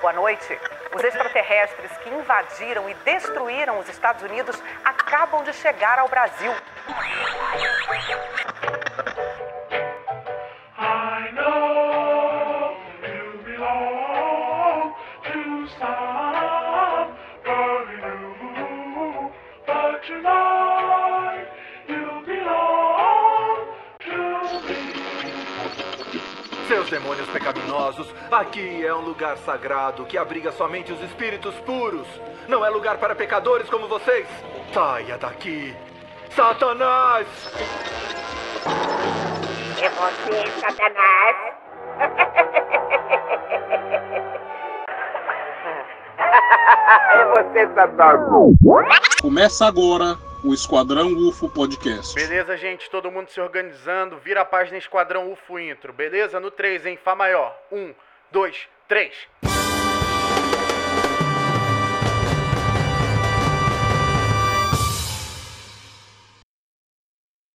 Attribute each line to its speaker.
Speaker 1: Boa noite. Os extraterrestres que invadiram e destruíram os Estados Unidos acabam de chegar ao Brasil.
Speaker 2: Seus demônios pecaminosos, aqui é um lugar sagrado que abriga somente os espíritos puros. Não é lugar para pecadores como vocês. Saia daqui. Satanás!
Speaker 3: É você, Satanás? é você, Satanás.
Speaker 4: Começa agora o Esquadrão UFO Podcast.
Speaker 5: Beleza, gente? Todo mundo se organizando. Vira a página Esquadrão UFO Intro. Beleza? No 3, hein? Fá maior. 1, 2, 3.